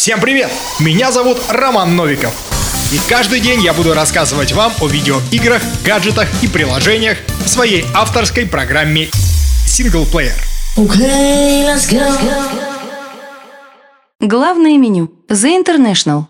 Всем привет! Меня зовут Роман Новиков. И каждый день я буду рассказывать вам о видеоиграх, гаджетах и приложениях в своей авторской программе Синглплеер. Okay, let's go. Главное меню. The International.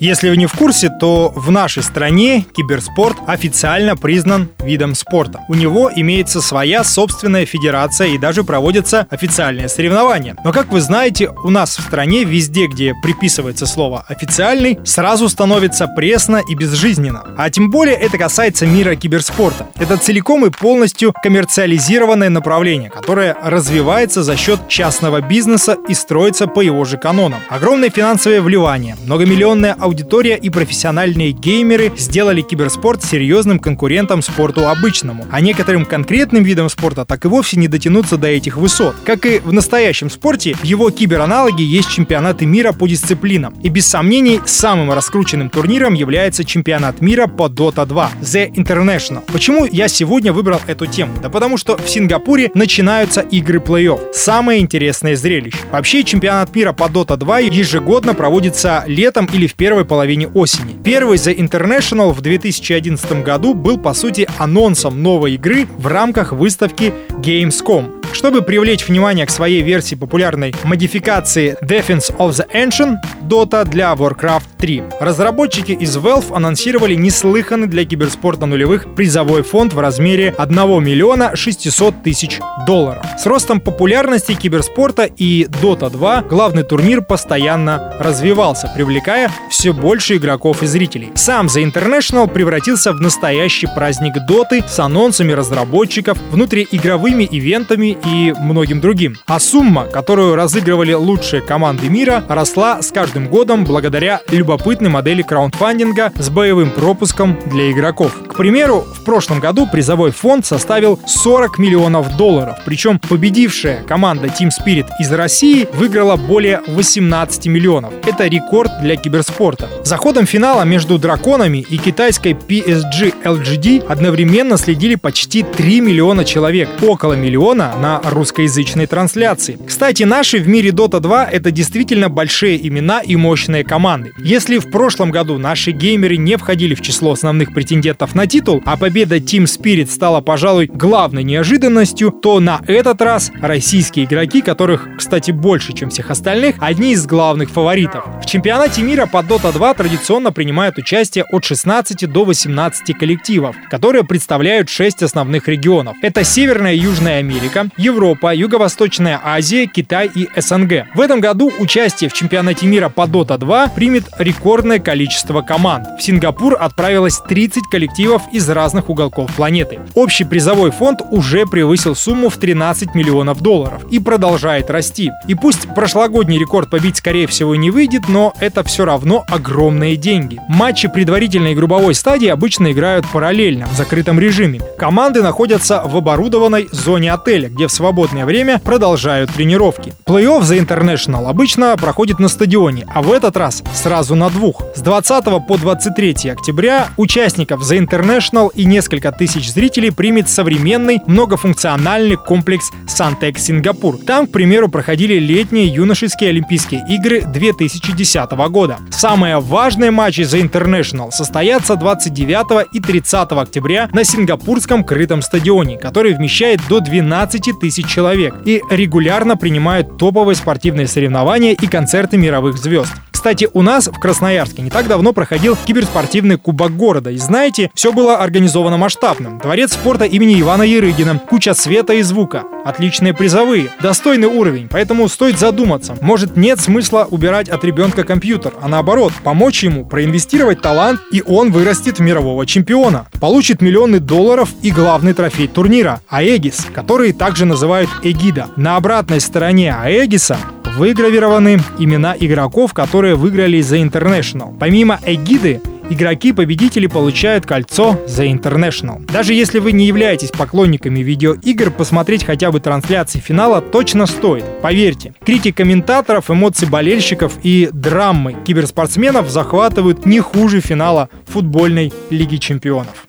Если вы не в курсе, то в нашей стране киберспорт официально признан видом спорта. У него имеется своя собственная федерация и даже проводятся официальные соревнования. Но, как вы знаете, у нас в стране везде, где приписывается слово «официальный», сразу становится пресно и безжизненно. А тем более это касается мира киберспорта. Это целиком и полностью коммерциализированное направление, которое развивается за счет частного бизнеса и строится по его же канонам. Огромное финансовое вливание, многомиллионная аудитория аудитория и профессиональные геймеры сделали киберспорт серьезным конкурентом спорту обычному, а некоторым конкретным видам спорта так и вовсе не дотянуться до этих высот. Как и в настоящем спорте, в его кибераналоге есть чемпионаты мира по дисциплинам. И без сомнений, самым раскрученным турниром является чемпионат мира по Dota 2, The International. Почему я сегодня выбрал эту тему? Да потому что в Сингапуре начинаются игры плей-офф. Самое интересное зрелище. Вообще, чемпионат мира по Dota 2 ежегодно проводится летом или в первой первой половине осени. Первый The International в 2011 году был, по сути, анонсом новой игры в рамках выставки Gamescom. Чтобы привлечь внимание к своей версии популярной модификации Defense of the Ancient Dota для Warcraft 3, разработчики из Valve анонсировали неслыханный для киберспорта нулевых призовой фонд в размере 1 миллиона 600 тысяч долларов. С ростом популярности киберспорта и Dota 2 главный турнир постоянно развивался, привлекая все больше игроков и зрителей. Сам The International превратился в настоящий праздник Доты с анонсами разработчиков, внутриигровыми ивентами и многим другим. А сумма, которую разыгрывали лучшие команды мира, росла с каждым годом благодаря любопытной модели краундфандинга с боевым пропуском для игроков. К примеру, в прошлом году призовой фонд составил 40 миллионов долларов, причем победившая команда Team Spirit из России выиграла более 18 миллионов. Это рекорд для киберспорта. За ходом финала между драконами и китайской PSG LGD одновременно следили почти 3 миллиона человек, около миллиона на русскоязычной трансляции. Кстати, наши в мире Dota 2 это действительно большие имена и мощные команды. Если в прошлом году наши геймеры не входили в число основных претендентов на титул, а победа Team Spirit стала, пожалуй, главной неожиданностью, то на этот раз российские игроки, которых, кстати, больше, чем всех остальных, одни из главных фаворитов. Чемпионате мира по Dota 2 традиционно принимают участие от 16 до 18 коллективов, которые представляют 6 основных регионов. Это Северная и Южная Америка, Европа, Юго-Восточная Азия, Китай и СНГ. В этом году участие в чемпионате мира по Dota 2 примет рекордное количество команд. В Сингапур отправилось 30 коллективов из разных уголков планеты. Общий призовой фонд уже превысил сумму в 13 миллионов долларов и продолжает расти. И пусть прошлогодний рекорд побить скорее всего не выйдет, но это все равно огромные деньги. Матчи предварительной групповой стадии обычно играют параллельно, в закрытом режиме. Команды находятся в оборудованной зоне отеля, где в свободное время продолжают тренировки. Плей-офф за International обычно проходит на стадионе, а в этот раз сразу на двух. С 20 по 23 октября участников за International и несколько тысяч зрителей примет современный многофункциональный комплекс Сантек Сингапур. Там, к примеру, проходили летние юношеские Олимпийские игры 2010 года. Самые важные матчи за International состоятся 29 и 30 октября на сингапурском крытом стадионе, который вмещает до 12 тысяч человек и регулярно принимают топовые спортивные соревнования и концерты мировых звезд. Кстати, у нас в Красноярске не так давно проходил киберспортивный кубок города. И знаете, все было организовано масштабным. Дворец спорта имени Ивана Ярыгина, куча света и звука, отличные призовые, достойный уровень. Поэтому стоит задуматься. Может, нет смысла убирать от ребенка компьютер, а наоборот, помочь ему проинвестировать талант, и он вырастет в мирового чемпиона. Получит миллионы долларов и главный трофей турнира – Аегис, который также называют Эгида. На обратной стороне Аегиса выгравированы имена игроков, которые выиграли The International. Помимо эгиды, игроки-победители получают кольцо The International. Даже если вы не являетесь поклонниками видеоигр, посмотреть хотя бы трансляции финала точно стоит. Поверьте, критик комментаторов, эмоции болельщиков и драмы киберспортсменов захватывают не хуже финала футбольной Лиги Чемпионов.